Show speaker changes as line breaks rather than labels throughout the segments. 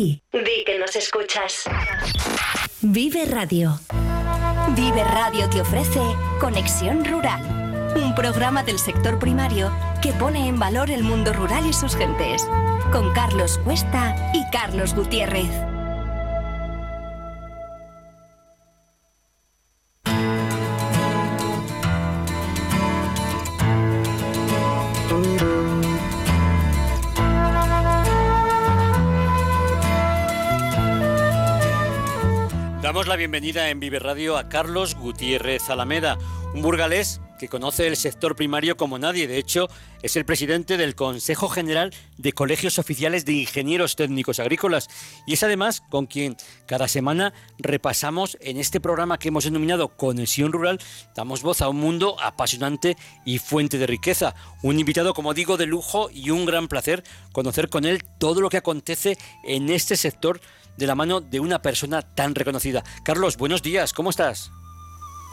Di que nos escuchas.
Vive Radio. Vive Radio te ofrece Conexión Rural, un programa del sector primario que pone en valor el mundo rural y sus gentes, con Carlos Cuesta y Carlos Gutiérrez.
La bienvenida en Vive Radio a Carlos Gutiérrez Alameda, un burgalés que conoce el sector primario como nadie. De hecho, es el presidente del Consejo General de Colegios Oficiales de Ingenieros Técnicos Agrícolas y es además con quien cada semana repasamos en este programa que hemos denominado Conexión Rural, damos voz a un mundo apasionante y fuente de riqueza. Un invitado, como digo, de lujo y un gran placer conocer con él todo lo que acontece en este sector de la mano de una persona tan reconocida. Carlos, buenos días, ¿cómo estás?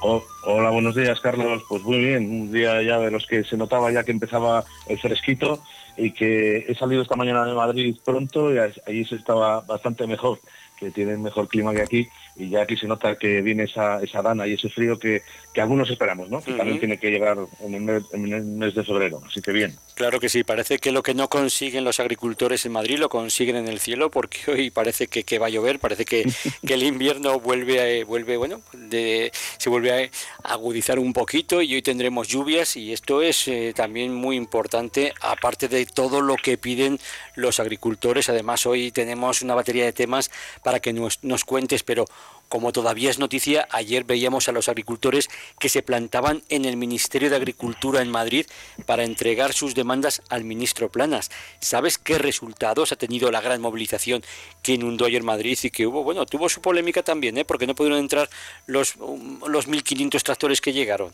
Oh, hola, buenos días, Carlos. Pues muy bien, un día ya de los que se notaba ya que empezaba el fresquito y que he salido esta mañana de Madrid pronto y allí se estaba bastante mejor, que tienen mejor clima que aquí y ya aquí se nota que viene esa, esa dana y ese frío que, que algunos esperamos, ¿no? Que también tiene que llegar en el, mes, en el, mes, de febrero, así que bien.
Claro que sí, parece que lo que no consiguen los agricultores en Madrid lo consiguen en el cielo, porque hoy parece que, que va a llover, parece que, que el invierno vuelve, a, vuelve bueno, de, se vuelve a agudizar un poquito y hoy tendremos lluvias y esto es eh, también muy importante, aparte de todo lo que piden los agricultores. Además, hoy tenemos una batería de temas para que nos, nos cuentes, pero como todavía es noticia, ayer veíamos a los agricultores que se plantaban en el Ministerio de Agricultura en Madrid para entregar sus demandas al ministro Planas. ¿Sabes qué resultados ha tenido la gran movilización que inundó ayer Madrid y que hubo, bueno, tuvo su polémica también, ¿eh? porque no pudieron entrar los, los 1.500 tractores que llegaron?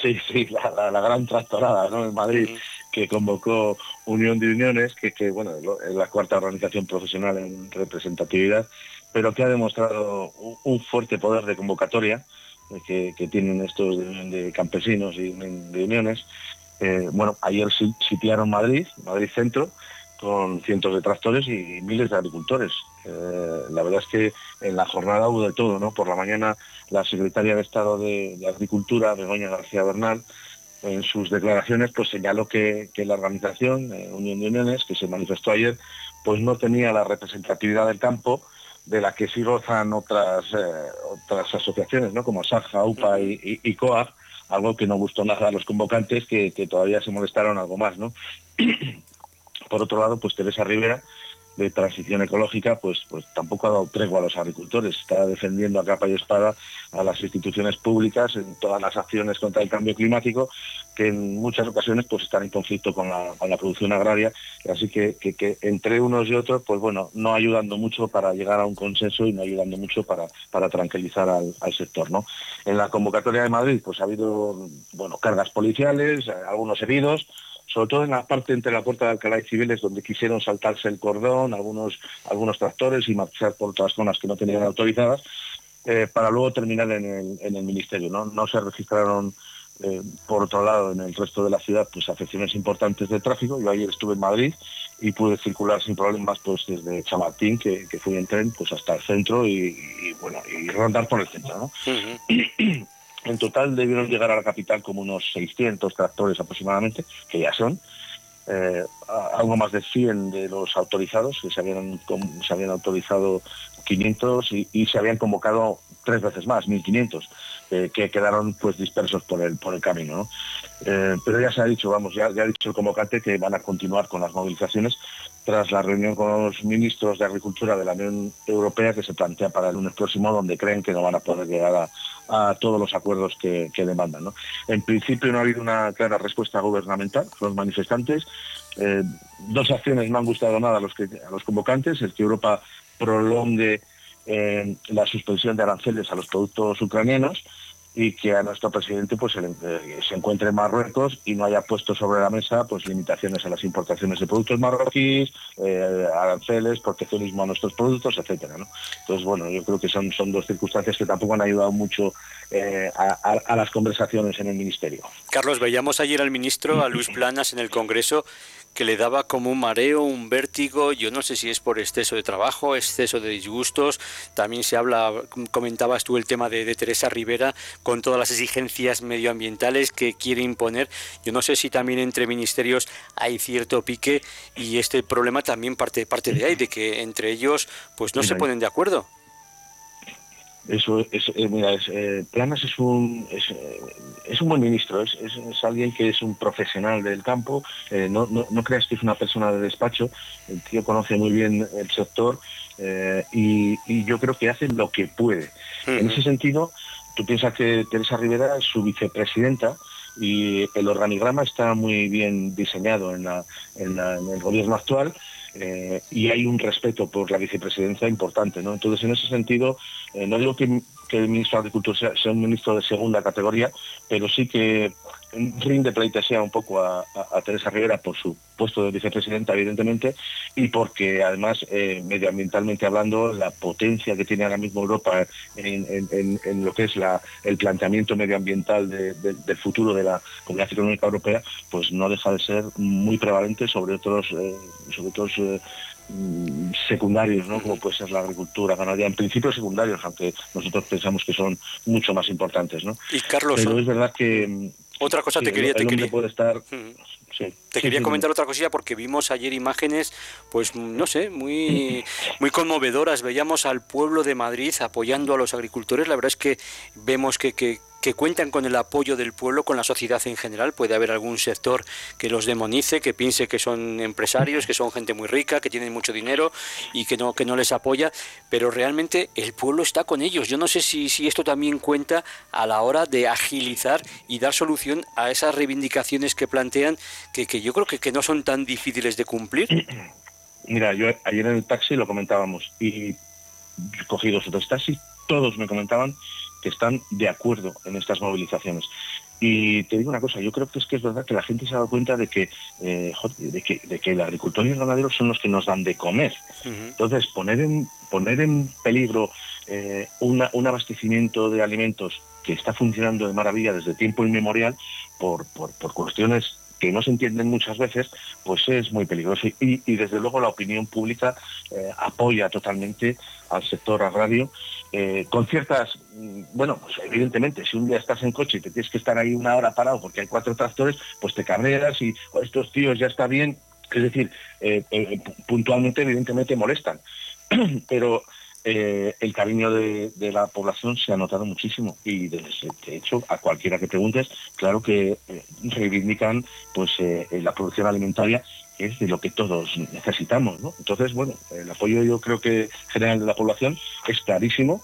Sí, sí, la, la, la gran tractorada ¿no? en Madrid. Que convocó Unión de Uniones, que, que bueno, es la cuarta organización profesional en representatividad, pero que ha demostrado un fuerte poder de convocatoria que, que tienen estos de, campesinos y de uniones. Eh, bueno, ayer sitiaron Madrid, Madrid Centro, con cientos de tractores y miles de agricultores. Eh, la verdad es que en la jornada hubo de todo, ¿no? Por la mañana la secretaria de Estado de, Agricultura, Begoña García Bernal, en sus declaraciones pues señaló que, la organización eh, Unión de Uniones que se manifestó ayer pues no tenía la representatividad del campo de la que sí gozan otras eh, otras asociaciones ¿no? como SAJA, UPA y, y, algo que no gustó nada a los convocantes que, que todavía se molestaron algo más ¿no? por otro lado pues Teresa Rivera de transición ecológica, pues, pues tampoco ha dado tregua a los agricultores. Está defendiendo a capa y espada a las instituciones públicas en todas las acciones contra el cambio climático, que en muchas ocasiones pues están en conflicto con la, con la producción agraria. Así que, que, entre unos y otros, pues bueno, no ayudando mucho para llegar a un consenso y no ayudando mucho para, para tranquilizar al, al sector. ¿no? En la convocatoria de Madrid, pues ha habido bueno, cargas policiales, algunos heridos, sobre todo en la parte entre la puerta de Alcalá y Cibeles, donde quisieron saltarse el cordón, algunos, algunos tractores y marchar por otras zonas que no tenían autorizadas, eh, para luego terminar en el, en el Ministerio. ¿no? no se registraron, eh, por otro lado, en el resto de la ciudad, pues afecciones importantes de tráfico. Yo ayer estuve en Madrid y pude circular sin problemas pues desde Chamartín, que, que fui en tren, pues hasta el centro y, y bueno, y rondar por el centro. ¿no? Uh -huh. En total debieron llegar a la capital como unos 600 tractores aproximadamente, que ya son, eh, algo más de 100 de los autorizados, que se habían, se habían autorizado 500 y, y, se habían convocado tres veces más, 1.500, que quedaron pues dispersos por el, por el camino. ¿no? Eh, pero ya se ha dicho, vamos, ya, ha dicho el convocante que van a continuar con las movilizaciones tras la reunión con los ministros de Agricultura de la Unión Europea que se plantea para el lunes próximo, donde creen que no van a poder llegar a, todos los acuerdos que, que demandan. En principio no ha habido una clara respuesta gubernamental, los manifestantes. Eh, dos acciones no han gustado nada a los, que, a los convocantes, el que Europa prolongue eh, la suspensión de aranceles a los productos ucranianos y que a nuestro presidente pues se, eh, se, encuentre en Marruecos y no haya puesto sobre la mesa pues limitaciones a las importaciones de productos marroquíes, eh, aranceles, proteccionismo a nuestros productos, etcétera, ¿no? Entonces, bueno, yo creo que son, son dos circunstancias que tampoco han ayudado mucho eh, a, a, las conversaciones en el Ministerio.
Carlos, veíamos ayer al ministro, a Luis Planas, en el Congreso, que le daba como un mareo, un vértigo, yo no sé si es por exceso de trabajo, exceso de disgustos, también se habla, comentabas tú el tema de, de Teresa Rivera con todas las exigencias medioambientales que quiere imponer, yo no sé si también entre ministerios hay cierto pique y este problema también parte, parte de ahí, de que entre ellos pues no se ponen de acuerdo.
Eso es, eh, mira, eh, Planas es un eh, es, un buen ministro, es, es, alguien que es un profesional del campo. no, no, creas que es una persona de despacho. El tío conoce muy bien el sector y, yo creo que hace lo que puede. En ese sentido, tú piensas que Teresa Rivera es su vicepresidenta y el organigrama está muy bien diseñado en, el gobierno actual eh, y hay un respeto por la vicepresidencia importante. ¿no? Entonces, en ese sentido, eh, no digo que, el ministro de Agricultura sea, un ministro de segunda categoría, pero sí que rinde pleitesía un poco a, Teresa Rivera por su puesto de vicepresidenta, evidentemente, y porque además, eh, medioambientalmente hablando, la potencia que tiene ahora mismo Europa en, lo que es el planteamiento medioambiental del futuro de la Comunidad Económica Europea, pues no deja de ser muy prevalente sobre otros, eh, sobre otros eh, secundarios, ¿no? como puede ser la agricultura, ganadería, en principio secundarios, aunque nosotros pensamos que son mucho más importantes. ¿no?
Y Carlos,
Pero es verdad que
otra cosa te quería, te quería.
Puede estar,
Te quería comentar otra cosilla porque vimos ayer imágenes, pues no sé, muy, muy conmovedoras. Veíamos al pueblo de Madrid apoyando a los agricultores. La verdad es que vemos que, que que cuentan con el apoyo del pueblo, con la sociedad en general. Puede haber algún sector que los demonice, que piense que son empresarios, que son gente muy rica, que tienen mucho dinero y que no, que no les apoya, pero realmente el pueblo está con ellos. Yo no sé si, si esto también cuenta a la hora de agilizar y dar solución a esas reivindicaciones que plantean, que, que yo creo que, que no son tan difíciles de cumplir.
Mira, yo ayer en el taxi lo comentábamos y cogí dos o tres taxis, todos me comentaban que están de acuerdo en estas movilizaciones. Y te digo una cosa, yo creo que es que es verdad que la gente se ha dado cuenta de que, eh, de que, de que el agricultor y el ganadero son los que nos dan de comer. Entonces, poner en, poner en peligro eh, un abastecimiento de alimentos que está funcionando de maravilla desde tiempo inmemorial por, por, por cuestiones que no se entienden muchas veces, pues es muy peligroso. Y, desde luego la opinión pública eh, apoya totalmente al sector agrario, eh, con ciertas, mm, bueno, pues evidentemente, si un día estás en coche y te tienes que estar ahí una hora parado porque hay cuatro tractores, pues te cabreas y oh, estos tíos ya está bien. Es decir, eh, puntualmente, evidentemente, molestan. Pero eh, el cariño de, la población se ha notado muchísimo y de, hecho a cualquiera que preguntes, claro que eh, reivindican pues eh, la producción alimentaria que es de lo que todos necesitamos. Entonces, bueno, el apoyo yo creo que general de la población es clarísimo,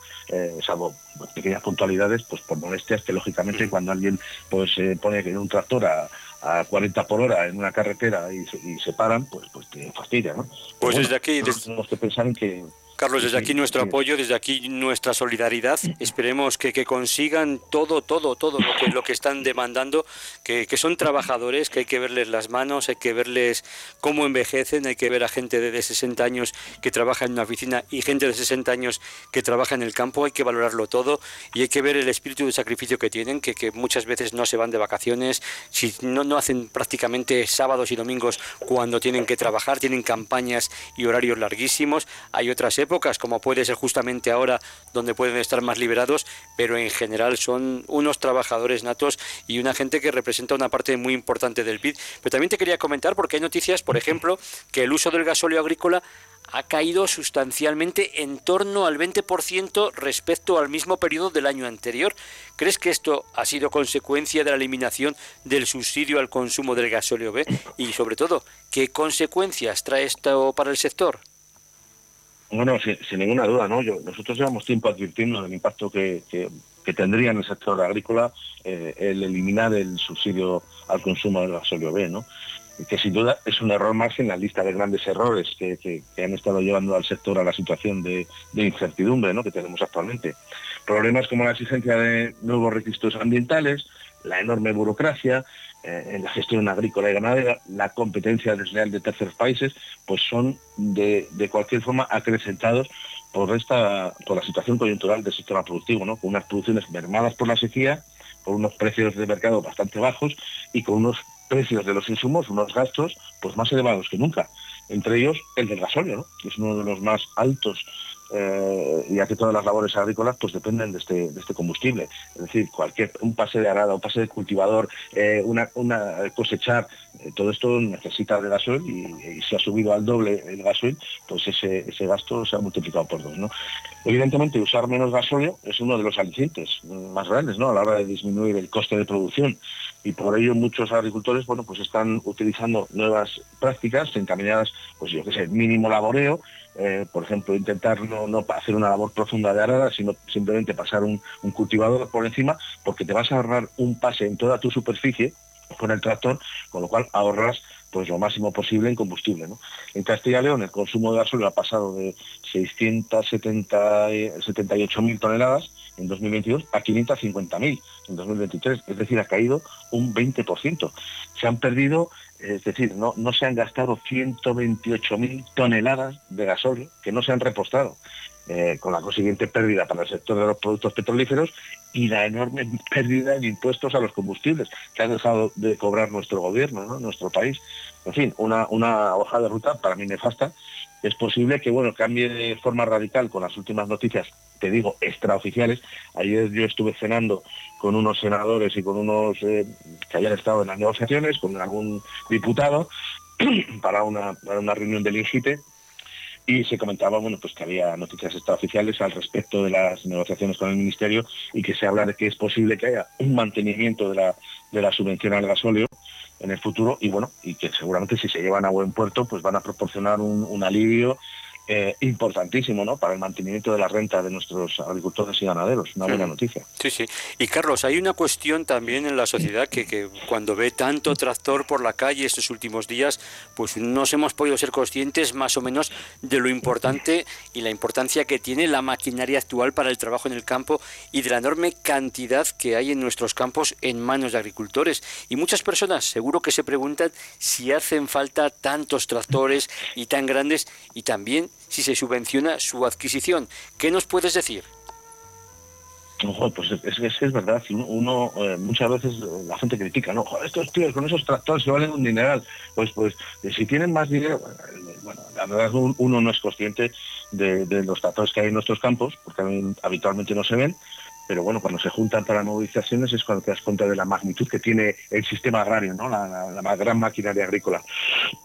salvo pequeñas puntualidades, pues por molestias que lógicamente cuando alguien pues pone un tractor a, a 40 por hora en una carretera y, se paran, pues pues te fastidia, ¿no?
Pues desde aquí...
Tenemos que pensar en que
Carlos, desde aquí nuestro apoyo, desde aquí nuestra solidaridad. Esperemos que, consigan todo, todo, todo lo que, lo que están demandando, que, son trabajadores, que hay que verles las manos, hay que verles cómo envejecen, hay que ver a gente de, 60 años que trabaja en una oficina y gente de 60 años que trabaja en el campo, hay que valorarlo todo y hay que ver el espíritu de sacrificio que tienen, que, muchas veces no se van de vacaciones, si no, no hacen prácticamente sábados y domingos cuando tienen que trabajar, tienen campañas y horarios larguísimos, hay otras épocas épocas, como puede ser justamente ahora, donde pueden estar más liberados, pero en general son unos trabajadores natos y una gente que representa una parte muy importante del PIB. Pero también te quería comentar, porque hay noticias, por ejemplo, que el uso del gasóleo agrícola ha caído sustancialmente en torno al 20% respecto al mismo periodo del año anterior. ¿Crees que esto ha sido consecuencia de la eliminación del subsidio al consumo del gasóleo B? Y sobre todo, ¿qué consecuencias trae esto para el sector?
Bueno, sin, ninguna duda, ¿no? Nosotros llevamos tiempo advirtiendo del impacto que, tendría en el sector agrícola eh, el eliminar el subsidio al consumo del gasolio B, ¿no? que sin duda es un error más en la lista de grandes errores que, han estado llevando al sector a la situación de, incertidumbre ¿no? que tenemos actualmente. Problemas como la exigencia de nuevos registros ambientales, la enorme burocracia, eh, en la gestión agrícola y ganadera, la competencia desleal de terceros países, pues son de, cualquier forma acrecentados por esta por la situación coyuntural del sistema productivo, ¿no? con unas producciones mermadas por la sequía, con unos precios de mercado bastante bajos y con unos precios de los insumos, unos gastos pues más elevados que nunca. Entre ellos el del gasóleo, que es uno de los más altos eh, ya que todas las labores agrícolas pues dependen de este, de este combustible. Es decir, cualquier un pase de arada, un pase de cultivador, eh, una, cosechar, eh, todo esto necesita de gasoil y, si ha subido al doble el gasoil, pues ese, ese gasto se ha multiplicado por dos. ¿no? Evidentemente, usar menos gasóleo es uno de los alicientes más grandes ¿no? a la hora de disminuir el coste de producción y por ello muchos agricultores bueno pues están utilizando nuevas prácticas encaminadas pues yo que sé mínimo laboreo eh, por ejemplo, intentar no, hacer una labor profunda de arada, sino simplemente pasar un, cultivador por encima, porque te vas a ahorrar un pase en toda tu superficie con el tractor, con lo cual ahorras pues lo máximo posible en combustible. En Castilla y León el consumo de gasolio ha pasado de 678.000 toneladas en 2022 a 550.000 en 2023, es decir, ha caído un 20%. Se han perdido es decir, no, no se han gastado 128.000 toneladas de gasolio que no se han repostado, eh, con la consiguiente pérdida para el sector de los productos petrolíferos y la enorme pérdida en impuestos a los combustibles que ha dejado de cobrar nuestro gobierno, nuestro país. En fin, una, una hoja de ruta para mí nefasta. Es posible que bueno cambie de forma radical con las últimas noticias te digo, extraoficiales. Ayer yo estuve cenando con unos senadores y con unos eh, que habían estado en las negociaciones, con algún diputado, para una, para una reunión del INGITE, y se comentaba bueno pues que había noticias extraoficiales al respecto de las negociaciones con el ministerio y que se habla de que es posible que haya un mantenimiento de la, de la subvención al gasóleo en el futuro y bueno y que seguramente si se llevan a buen puerto pues van a proporcionar un, un alivio eh, importantísimo ¿no? para el mantenimiento de la renta de nuestros agricultores y ganaderos. Una buena noticia.
Sí, sí. Y Carlos, hay una cuestión también en la sociedad que, que, cuando ve tanto tractor por la calle estos últimos días, pues nos hemos podido ser conscientes más o menos de lo importante y la importancia que tiene la maquinaria actual para el trabajo en el campo y de la enorme cantidad que hay en nuestros campos en manos de agricultores. Y muchas personas seguro que se preguntan si hacen falta tantos tractores y tan grandes y también si se subvenciona su adquisición. ¿Qué nos puedes decir?
pues es, es, es verdad, uno, eh, muchas veces la gente critica, no, estos tíos con esos tractores que valen un dineral, pues pues eh, si tienen más dinero, bueno, la verdad uno no es consciente de, los tractores que hay en nuestros campos, porque habitualmente no se ven, pero bueno, cuando se juntan para movilizaciones es cuando te das cuenta de la magnitud que tiene el sistema agrario, ¿no? la, la gran maquinaria agrícola.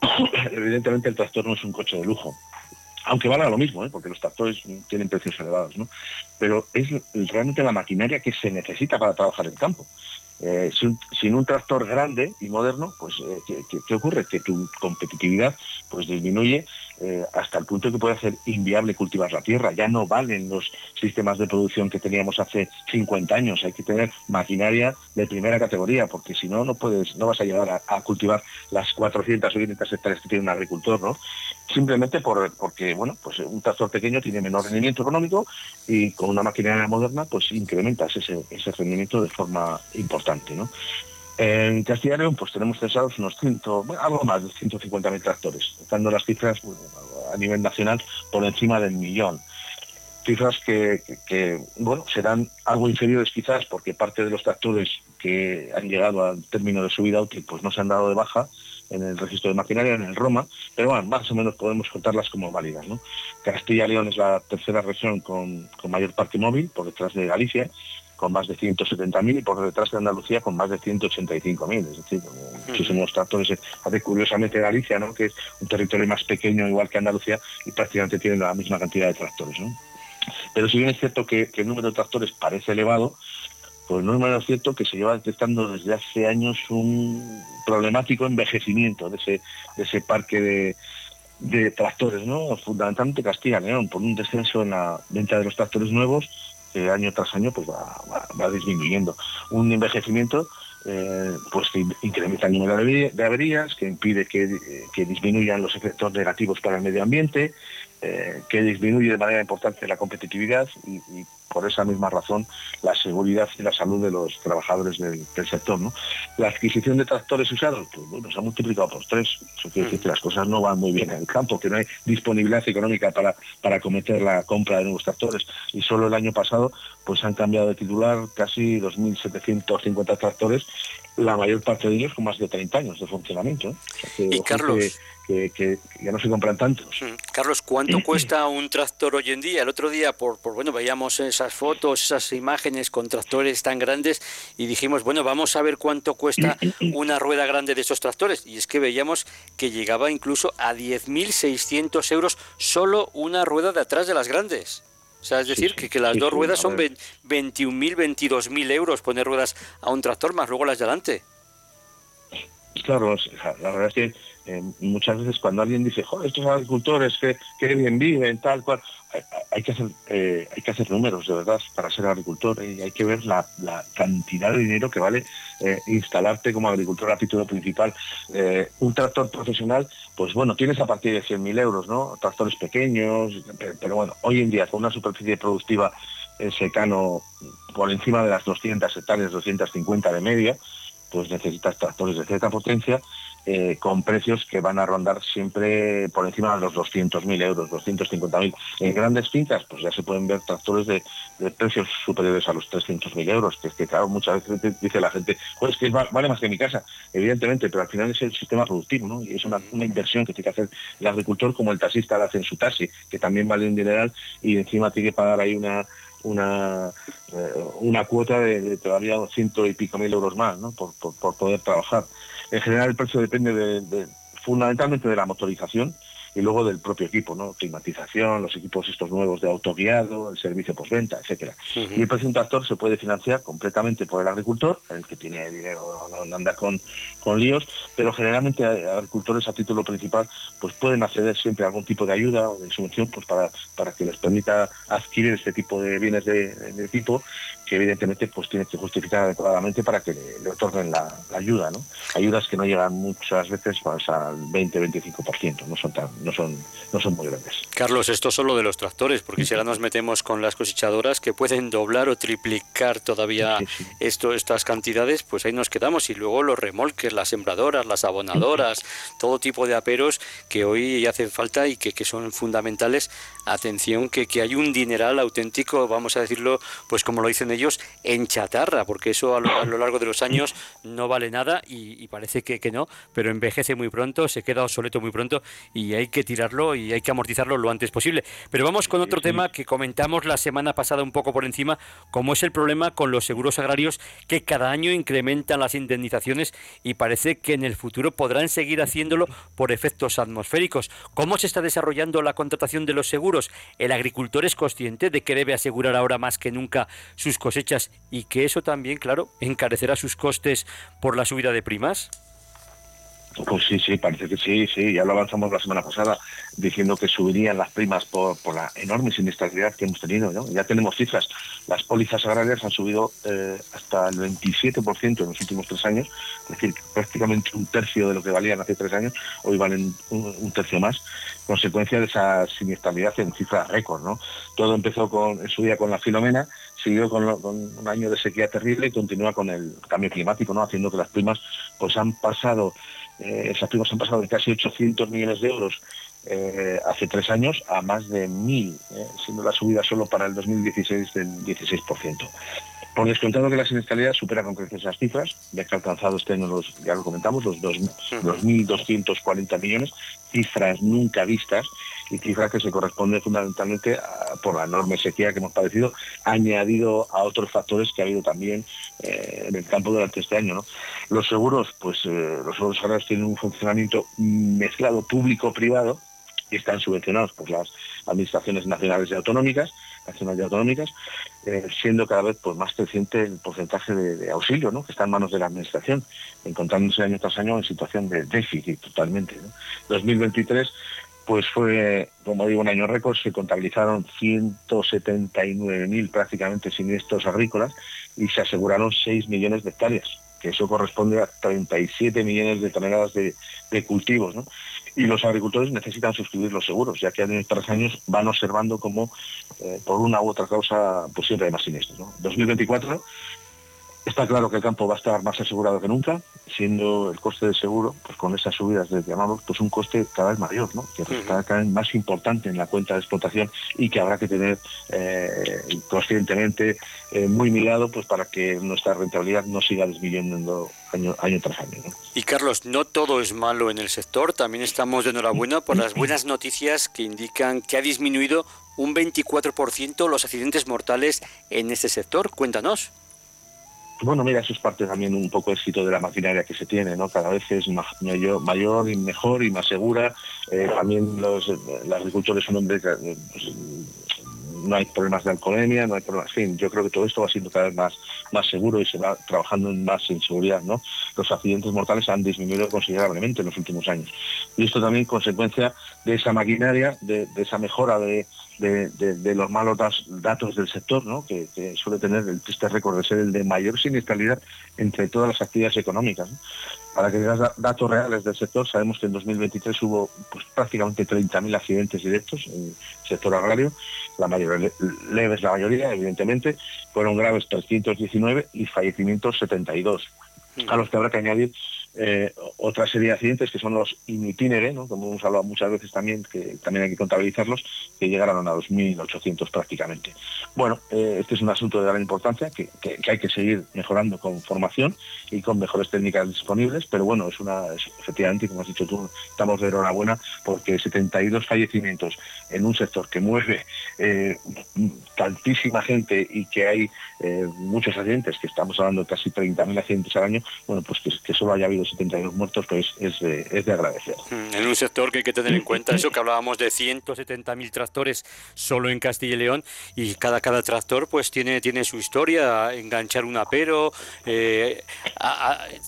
Evidentemente el tractor no es un coche de lujo, aunque valga lo mismo, ¿eh? porque los tractores tienen precios elevados, ¿no? pero es realmente la maquinaria que se necesita para trabajar en campo. Eh, sin, un tractor grande y moderno, pues eh, ¿qué, ocurre? Que tu competitividad pues disminuye eh, hasta el punto que puede hacer inviable cultivar la tierra. Ya no valen los sistemas de producción que teníamos hace 50 años. Hay que tener maquinaria de primera categoría, porque si no, no puedes, no vas a llegar a, cultivar las 400 o 500 hectáreas que tiene un agricultor, ¿no? Simplemente por, porque, bueno, pues un tractor pequeño tiene menor rendimiento económico y con una maquinaria moderna, pues incrementas ese, ese rendimiento de forma importante. En Castilla y León pues tenemos cesados unos 100, algo más de 150.000 tractores, dando las cifras a nivel nacional por encima del millón. Cifras que, bueno, serán algo inferiores quizás porque parte de los tractores que han llegado al término de su vida útil pues no se han dado de baja en el registro de maquinaria, en el Roma, pero bueno, más o menos podemos contarlas como válidas. Castilla y León es la tercera región con, con mayor parque móvil, por detrás de Galicia, con más de 170.000 y por detrás de Andalucía con más de 185.000, es decir, muchísimos tractores. Hace curiosamente Galicia, ¿no? que es un territorio más pequeño igual que Andalucía y prácticamente tiene la misma cantidad de tractores. Pero si bien es cierto que, el número de tractores parece elevado, pues no es menos cierto que se lleva detectando desde hace años un problemático envejecimiento de ese, de ese parque de, tractores, ¿no? fundamentalmente Castilla León, por un descenso en la venta de los tractores nuevos año tras año pues va, disminuyendo. Un envejecimiento eh, pues que incrementa el número de averías, que impide que, que disminuyan los efectos negativos para el medio ambiente, eh, que disminuye de manera importante la competitividad y, por esa misma razón la seguridad y la salud de los trabajadores del, sector. ¿no? La adquisición de tractores usados, pues bueno, se ha multiplicado por tres. Eso quiere decir que las cosas no van muy bien en el campo, que no hay disponibilidad económica para, para cometer la compra de nuevos tractores. Y solo el año pasado pues han cambiado de titular casi 2.750 tractores la mayor parte de ellos con más de 30 años de funcionamiento. ¿eh?
y Carlos,
que, ya no se compran tantos.
Mm. Carlos, ¿cuánto cuesta un tractor hoy en día? El otro día, por, por, bueno, veíamos esas fotos, esas imágenes con tractores tan grandes y dijimos, bueno, vamos a ver cuánto cuesta una rueda grande de esos tractores. Y es que veíamos que llegaba incluso a 10.600 euros solo una rueda de atrás de las grandes. O sea, es decir, que, que, las dos ruedas son 21.000, 22.000 euros poner ruedas a un tractor más luego las de
Claro, la verdad es que eh, muchas veces cuando alguien dice, joder, estos agricultores que, que bien viven, tal cual, hay, que hacer eh, hay que hacer números de verdad para ser agricultor y hay que ver la, cantidad de dinero que vale eh, instalarte como agricultor a título principal. un tractor profesional, pues bueno, tienes a partir de 100.000 euros, ¿no? Tractores pequeños, pero, bueno, hoy en día con una superficie productiva secano por encima de las 200 hectáreas, 250 de media, pues necesitas tractores de cierta potencia eh, con precios que van a rondar siempre por encima de los 200.000 euros, 250.000. En grandes fincas, pues ya se pueden ver tractores de, precios superiores a los 300.000 euros, que es que, claro, muchas veces dice la gente, pues que vale más que mi casa, evidentemente, pero al final es el sistema productivo, ¿no? Y es una, inversión que tiene que hacer el agricultor como el taxista lo hace en su taxi, que también vale un dineral y encima tiene que pagar ahí una una, eh, una cuota de, todavía ciento y pico mil euros más ¿no? por, por poder trabajar. En general el precio depende de, fundamentalmente de la motorización y luego del propio equipo, ¿no? Climatización, los equipos estos nuevos de autoguiado, el servicio postventa, etcétera. Y el precio de un tractor se puede financiar completamente por el agricultor, el que tiene dinero, no anda con, con líos, pero generalmente agricultores a título principal pues pueden acceder siempre a algún tipo de ayuda o de subvención pues para, para que les permita adquirir este tipo de bienes de, tipo que evidentemente pues tiene que justificar adecuadamente para que le, otorguen la, ayuda, ¿no? Ayudas que no llegan muchas veces pues, al 20-25%, no son tan no son, no son muy grandes.
Carlos, esto solo de los tractores, porque si ahora nos metemos con las cosechadoras que pueden doblar o triplicar todavía Esto, estas cantidades, pues ahí nos quedamos. Y luego los remolques, las sembradoras, las abonadoras, todo tipo de aperos que hoy hacen falta y que, que son fundamentales. Atención, que, que hay un dineral auténtico, vamos a decirlo, pues como lo dicen ellos, en chatarra, porque eso a lo, largo de los años no vale nada y, parece que, que no, pero envejece muy pronto, se queda obsoleto muy pronto y hay que tirarlo y hay que amortizarlo lo antes posible. Pero vamos con otro tema que comentamos la semana pasada un poco por encima, como es el problema con los seguros agrarios que cada año incrementan las indemnizaciones y parece que en el futuro podrán seguir haciéndolo por efectos atmosféricos. ¿Cómo se está desarrollando la contratación de los seguros? ¿El agricultor es consciente de que debe asegurar ahora más que nunca sus cosechas y que eso también, claro, encarecerá sus costes por la subida de primas?
Pues sí, sí, parece que sí, sí, ya lo avanzamos la semana pasada diciendo que subirían las primas por, la enorme siniestralidad que hemos tenido. Ya tenemos cifras. Las pólizas agrarias han subido eh, hasta el 27% en los últimos tres años, es decir, prácticamente un tercio de lo que valían hace tres años, hoy valen un, tercio más, consecuencia de esa siniestralidad en cifras récord. ¿no? Todo empezó con, en su día con la filomena, siguió con, un año de sequía terrible y continúa con el cambio climático, ¿no? haciendo que las primas pues han pasado eh, esas primas han pasado de casi 800 millones de euros eh, hace tres años a más de 1.000, eh, siendo la subida solo para el 2016 del 16%. Por descontado que la siniestralidad supera con creces esas cifras, ya que ha alcanzado este año, los, ya lo comentamos, los, 2.240 millones, cifras nunca vistas y cifras que se corresponden fundamentalmente por la enorme sequía que hemos padecido, añadido a otros factores que ha habido también eh, en el campo durante este año. Los seguros, pues eh, los seguros agrarios tienen un funcionamiento mezclado público-privado, y están subvencionados por las administraciones nacionales y autonómicas, nacionales y autonómicas, eh, siendo cada vez pues, más creciente el porcentaje de, auxilio ¿no? que está en manos de la administración, encontrándose año tras año en situación de déficit totalmente. 2023 pues fue, como digo, un año récord, se contabilizaron 179.000 prácticamente siniestros agrícolas y se aseguraron 6 millones de hectáreas, que eso corresponde a 37 millones de toneladas de, cultivos. Y los agricultores necesitan suscribir los seguros, ya que año tras años van observando cómo, eh, por una u otra causa, pues siempre hay más siniestros. 2024 Está claro que el campo va a estar más asegurado que nunca, siendo el coste de seguro, pues con esas subidas de llamamos, pues un coste cada vez mayor, ¿no? Que está cada vez más importante en la cuenta de explotación y que habrá que tener eh, conscientemente eh, muy mirado pues para que nuestra rentabilidad no siga disminuyendo año, año tras año.
Y Carlos, no todo es malo en el sector, también estamos de enhorabuena por las buenas noticias que indican que ha disminuido un 24% los accidentes mortales en este sector. Cuéntanos.
Bueno, mira, eso es parte también un poco éxito de la maquinaria que se tiene, ¿no? Cada vez es mayor, y mejor y más segura. Eh, también los, agricultores son hombres, eh, no hay problemas de alcoholemia, no hay problemas, en fin, yo creo que todo esto va siendo cada vez más, más seguro y se va trabajando en más en seguridad, ¿no? Los accidentes mortales han disminuido considerablemente en los últimos años. Y esto también consecuencia de esa maquinaria, de esa mejora de, de, los malos datos del sector, ¿no? que, suele tener el triste récord de ser el de mayor siniestralidad entre todas las actividades económicas. Para que veas datos reales del sector, sabemos que en 2023 hubo pues, prácticamente 30.000 accidentes directos en el sector agrario, la mayoría leves la mayoría, evidentemente, fueron graves 319 y fallecimientos 72, a los que habrá que añadir eh, otra serie de accidentes que son los in ¿no? como hemos hablado muchas veces también, que también hay que contabilizarlos, que llegaron a 2.800 prácticamente. Bueno, eh, este es un asunto de gran importancia que, hay que seguir mejorando con formación y con mejores técnicas disponibles, pero bueno, es una, efectivamente, como has dicho tú, estamos de enhorabuena porque 72 fallecimientos en un sector que mueve eh, tantísima gente y que hay muchos accidentes, que estamos hablando de casi 30.000 accidentes al año, bueno, pues que, que solo haya habido 72 muertos, pues es de, es de agradecer.
Mm, en un sector que hay que tener en cuenta eso, que hablábamos de 170.000 tractores solo en Castilla y León, y cada, cada tractor pues tiene, tiene su historia, enganchar un apero, eh,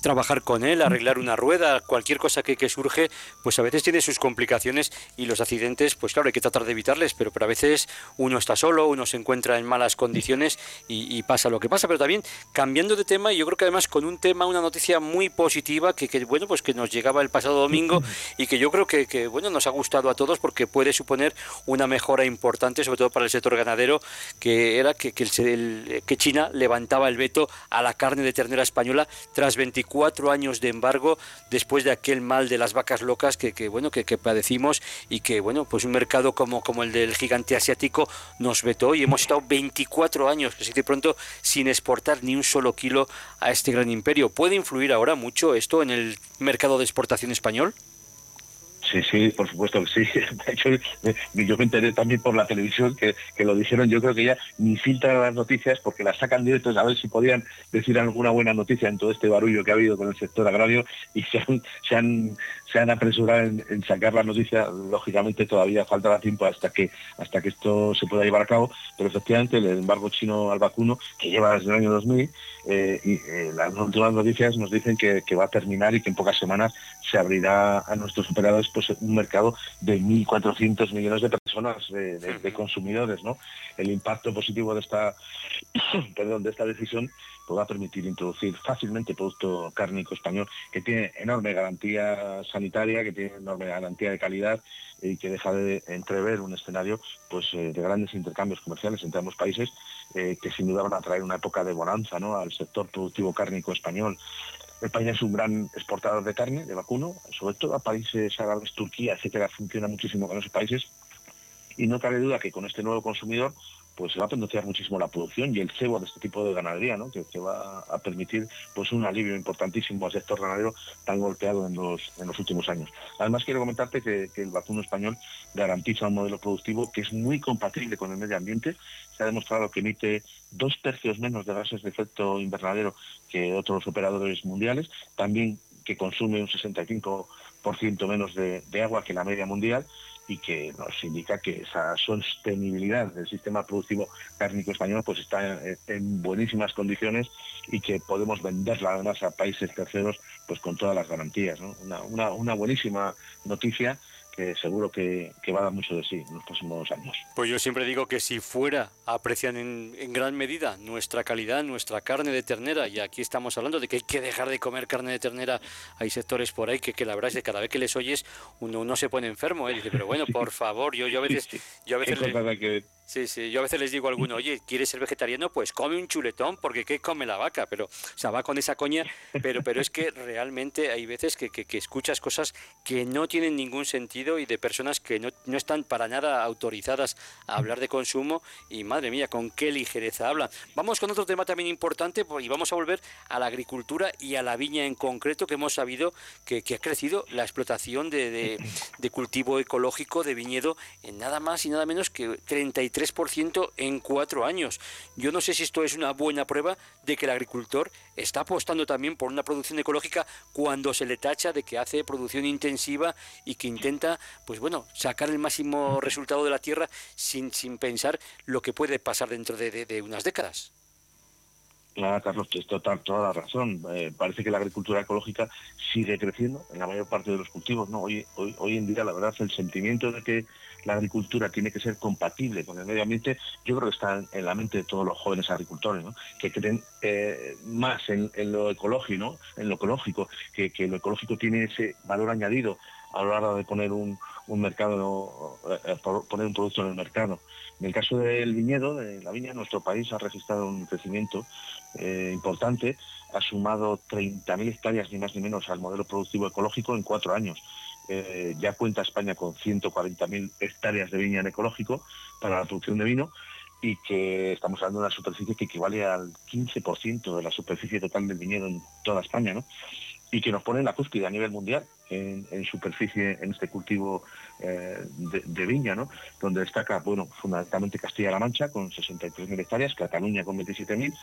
trabajar con él, arreglar una rueda, cualquier cosa que, que, surge, pues a veces tiene sus complicaciones y los accidentes, pues claro, hay que tratar de evitarles, pero, pero a veces uno está solo, uno se encuentra en malas condiciones y, y pasa lo que pasa, pero también cambiando de tema, y yo creo que además con un tema, una noticia muy positiva, que, bueno pues que nos llegaba el pasado domingo y que yo creo que, bueno nos ha gustado a todos porque puede suponer una mejora importante sobre todo para el sector ganadero que era que, el, que China levantaba el veto a la carne de ternera española tras 24 años de embargo después de aquel mal de las vacas locas que, bueno que, padecimos y que bueno pues un mercado como como el del gigante asiático nos vetó y hemos estado 24 años de pronto sin exportar ni un solo kilo a este gran imperio. Puede influir ahora mucho esto en el mercado de exportación español?
Sí, sí, por supuesto que sí. Hecho, yo me enteré también por la televisión que, lo dijeron. Yo creo que ya ni filtran las noticias porque las sacan directos a ver si podían decir alguna buena noticia en todo este barullo que ha habido con el sector agrario y se han, se han, se han apresurado en, sacar la noticia. Lógicamente todavía faltará tiempo hasta que, hasta que esto se pueda llevar a cabo, pero efectivamente el embargo chino al vacuno, que lleva desde el año 2000, eh, y eh, las últimas noticias nos dicen que, que va a terminar y que en pocas semanas se abrirá a nuestros operadores pues un mercado de 1.400 millones de personas, de, consumidores, ¿no? El impacto positivo de esta, perdón, de esta decisión pues va a permitir introducir fácilmente producto cárnico español que tiene enorme garantía sanitaria, que tiene enorme garantía de calidad y que deja de entrever un escenario pues eh, de grandes intercambios comerciales entre ambos países eh, que sin duda van a traer una época de bonanza ¿no? al sector productivo cárnico español. España es un gran exportador de carne, de vacuno, sobre todo a países árabes, Turquía, etcétera, funciona muchísimo con esos países. Y no cabe duda que con este nuevo consumidor pues se va a potenciar muchísimo la producción y el cebo de este tipo de ganadería, ¿no? que, va a permitir pues un alivio importantísimo al sector ganadero tan golpeado en los, en los últimos años. Además quiero comentarte que, el vacuno español garantiza un modelo productivo que es muy compatible con el medio ambiente. Se ha demostrado que emite dos tercios menos de gases de efecto invernadero que otros operadores mundiales, también que consume un 65% menos de agua que la media mundial y que nos indica que esa sostenibilidad del sistema productivo cárnico español pues está en, buenísimas condiciones y que podemos venderla además a países terceros pues con todas las garantías. Una, una buenísima noticia que seguro que, va a dar mucho de sí en los próximos años.
Pues yo siempre digo que si fuera aprecian en, en, gran medida nuestra calidad, nuestra carne de ternera, y aquí estamos hablando de que hay que dejar de comer carne de ternera, hay sectores por ahí que, que la verdad es que cada vez que les oyes uno, uno se pone enfermo, ¿eh? dice, pero bueno, por favor, yo, yo a veces... Yo a veces Sí, sí, yo a veces les digo a alguno, oye, ¿quieres ser vegetariano? Pues come un chuletón, porque ¿qué come la vaca? Pero, o sea, va con esa coña, pero, pero es que realmente hay veces que, que, escuchas cosas que no tienen ningún sentido y de personas que no, no, están para nada autorizadas a hablar de consumo y madre mía, con qué ligereza hablan. Vamos con otro tema también importante pues, y vamos a volver a la agricultura y a la viña en concreto, que hemos sabido que, que ha crecido la explotación de, de, cultivo ecológico de viñedo en nada más y nada menos que 33 3% en cuatro años. Yo no sé si esto es una buena prueba de que el agricultor está apostando también por una producción ecológica cuando se le tacha de que hace producción intensiva y que intenta, pues bueno, sacar el máximo resultado de la tierra sin, sin pensar lo que puede pasar dentro de unas décadas.
Claro, Carlos, tienes total, toda la razón. Eh, parece que la agricultura ecológica sigue creciendo en la mayor parte de los cultivos. ¿no? Hoy, hoy, hoy en día, la verdad, el sentimiento de que la agricultura tiene que ser compatible con el medio ambiente, yo creo que está en, la mente de todos los jóvenes agricultores, que creen eh, más en, lo ecológico, en lo ecológico, que, que lo ecológico tiene ese valor añadido a la hora de poner un, mercado, eh, poner un producto en el mercado. En el caso del viñedo, de la viña, nuestro país ha registrado un crecimiento eh, importante, ha sumado 30.000 hectáreas ni más ni menos al modelo productivo ecológico en cuatro años. Eh, ya cuenta España con 140.000 hectáreas de viña en ecológico para la producción de vino y que estamos hablando de una superficie que equivale al 15% de la superficie total del viñedo en toda España, ¿no? Y que nos pone en la cúspide a nivel mundial en, superficie en este cultivo eh, de, viña, ¿no? donde destaca, bueno, fundamentalmente Castilla-La Mancha con 63.000 hectáreas, Cataluña con 27.000,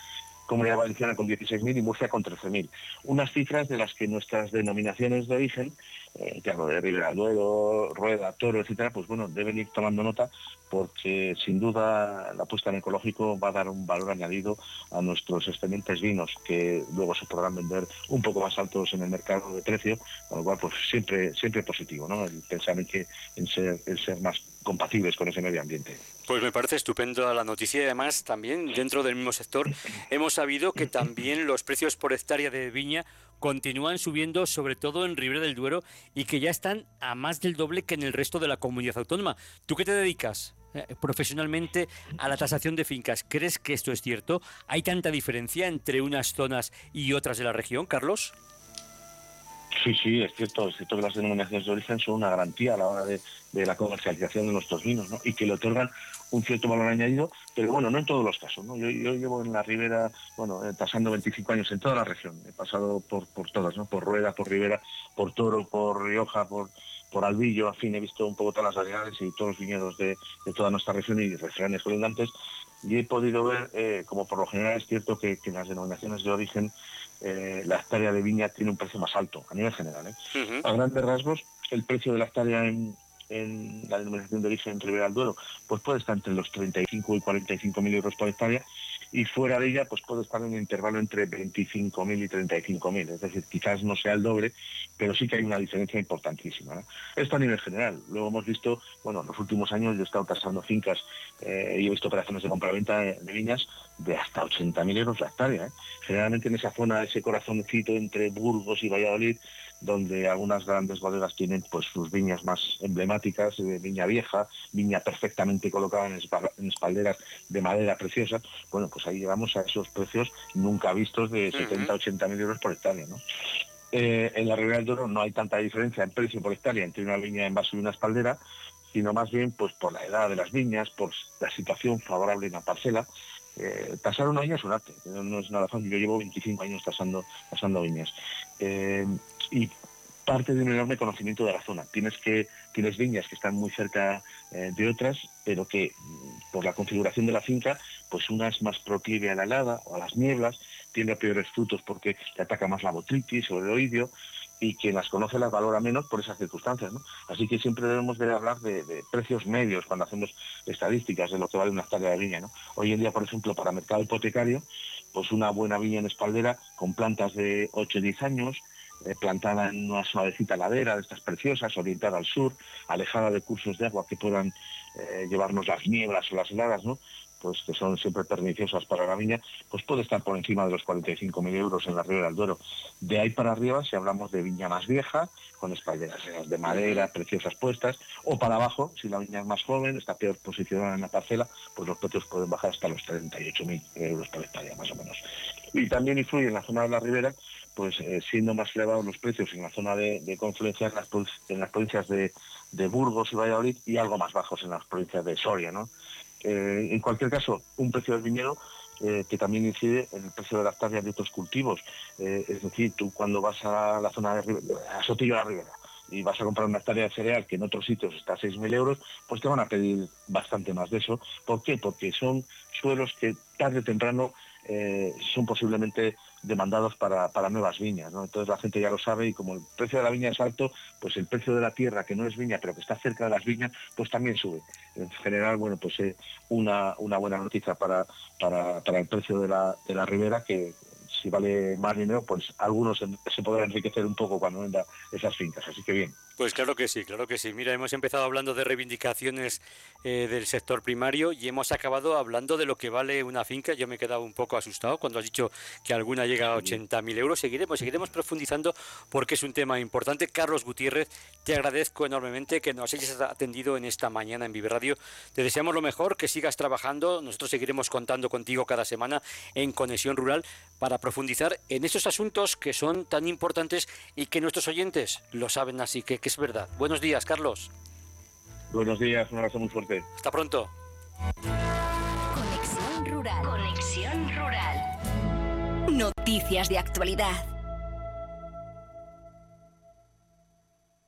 Comunidad Valenciana con 16.000 y Murcia con 13.000. Unas cifras de las que nuestras denominaciones de origen, eh, hablo de Ribera Duero, Rueda, Toro, etcétera, pues bueno, deben ir tomando nota porque sin duda la apuesta en ecológico va a dar un valor añadido a nuestros excelentes vinos que luego se podrán vender un poco más altos en el mercado de precio, con lo cual pues siempre siempre positivo, ¿no? El pensar en que en ser, en ser más compatibles con ese medio ambiente.
Pues me parece estupendo la noticia y además también dentro del mismo sector hemos sabido que también los precios por hectárea de viña continúan subiendo sobre todo en Ribera del Duero y que ya están a más del doble que en el resto de la comunidad autónoma. ¿Tú qué te dedicas? Eh, profesionalmente a la tasación de fincas. ¿Crees que esto es cierto? ¿Hay tanta diferencia entre unas zonas y otras de la región, Carlos?
Sí, sí, es cierto, es cierto que las denominaciones de origen son una garantía a la hora de, la comercialización de nuestros vinos, ¿no? Y que le otorgan un cierto valor añadido, pero bueno, no en todos los casos. Yo, llevo en la Ribera, bueno, eh, pasando 25 años en toda la región, he pasado por, por todas, ¿no? Por Rueda, por Ribera, por Toro, por Rioja, por, por Albillo, a fin, he visto un poco todas las variedades y todos los viñedos de, toda nuestra región y regiones colindantes, y he podido ver, eh, como por lo general es cierto que, en las denominaciones de origen eh, la hectárea de viña tiene un precio más alto a nivel general. ¿eh? A grandes rasgos, el precio de la hectárea en, en la denominación de origen en Ribera del Duero, pues puede estar entre los 35 y 45 mil euros por hectárea y fuera de ella pues puede estar en un intervalo entre 25.000 y 35.000, es decir, quizás no sea el doble, pero sí que hay una diferencia importantísima. Esto a nivel general. Luego hemos visto, bueno, en los últimos años yo he estado tasando fincas eh, y he visto operaciones de compraventa de, de viñas de hasta 80.000 euros la hectárea. ¿eh? Generalmente en esa zona, ese corazoncito entre Burgos y Valladolid, donde algunas grandes bodegas tienen pues sus viñas más emblemáticas, de viña vieja, viña perfectamente colocada en, espalderas de madera preciosa, bueno, pues ahí llegamos a esos precios nunca vistos de 70, 80 mil euros por hectárea, ¿no? Eh, en la Ribera del Duero no hay tanta diferencia en precio por hectárea entre una viña en vaso y una espaldera, sino más bien pues por la edad de las viñas, por la situación favorable en la parcela, eh, tasar una viña es un arte, no es nada fácil. Yo llevo 25 años tasando, tasando viñas. Eh, y parte de un enorme conocimiento de la zona. Tienes que tienes viñas que están muy cerca eh, de otras, pero que mm, por la configuración de la finca, pues una es más proclive a la helada o a las nieblas, tiene peores frutos porque te ataca más la botritis o el oidio, y quien las conoce las valora menos por esas circunstancias. Así que siempre debemos de hablar de, precios medios cuando hacemos estadísticas de lo que vale una hectárea de viña. Hoy en día, por ejemplo, para mercado hipotecario, pues una buena viña en espaldera con plantas de 8 o 10 años, eh, plantada en una suavecita ladera de estas preciosas, orientada al sur, alejada de cursos de agua que puedan eh, llevarnos las nieblas o las heladas, ¿no? Pues que son siempre perniciosas para la viña, pues puede estar por encima de los 45.000 euros en la Ribera del Duero. De ahí para arriba, si hablamos de viña más vieja, con espalderas de madera, preciosas puestas, o para abajo, si la viña es más joven, está peor posicionada en la parcela, pues los precios pueden bajar hasta los 38.000 euros por espalda, más o menos. Y también influye en la zona de la ribera, pues eh, siendo más elevados los precios en la zona de, confluencia en las, provincias de, Burgos y Valladolid y algo más bajos en las provincias de Soria. ¿no? Eh, en cualquier caso, un precio del viñedo eh, que también incide en el precio de las tareas de otros cultivos. es decir, tú cuando vas a la zona de a Sotillo de la Ribera, y vas a comprar una hectárea de cereal que en otros sitios está a 6.000 euros, pues te van a pedir bastante más de eso. ¿Por qué? Porque son suelos que tarde o temprano eh, son posiblemente demandados para, nuevas viñas. Entonces la gente ya lo sabe y como el precio de la viña es alto, pues el precio de la tierra, que no es viña, pero que está cerca de las viñas, pues también sube. En general, bueno, pues es una, una buena noticia para, para, el precio de la, de la ribera, que si vale más dinero, pues algunos se podrán enriquecer un poco cuando venda esas fincas. Así que bien.
Pues claro que sí, claro que sí. Mira, hemos empezado hablando de reivindicaciones eh, del sector primario y hemos acabado hablando de lo que vale una finca. Yo me he quedado un poco asustado cuando has dicho que alguna llega a 80.000 euros. Seguiremos, seguiremos profundizando porque es un tema importante. Carlos Gutiérrez, te agradezco enormemente que nos hayas atendido en esta mañana en Vive Radio. Te deseamos lo mejor, que sigas trabajando. Nosotros seguiremos contando contigo cada semana en Conexión Rural para profundizar en esos asuntos que son tan importantes y que nuestros oyentes lo saben así que que es verdad. Buenos días, Carlos.
Buenos días, un abrazo muy fuerte.
Hasta pronto.
Conexión Rural. Conexión Rural. Noticias de actualidad.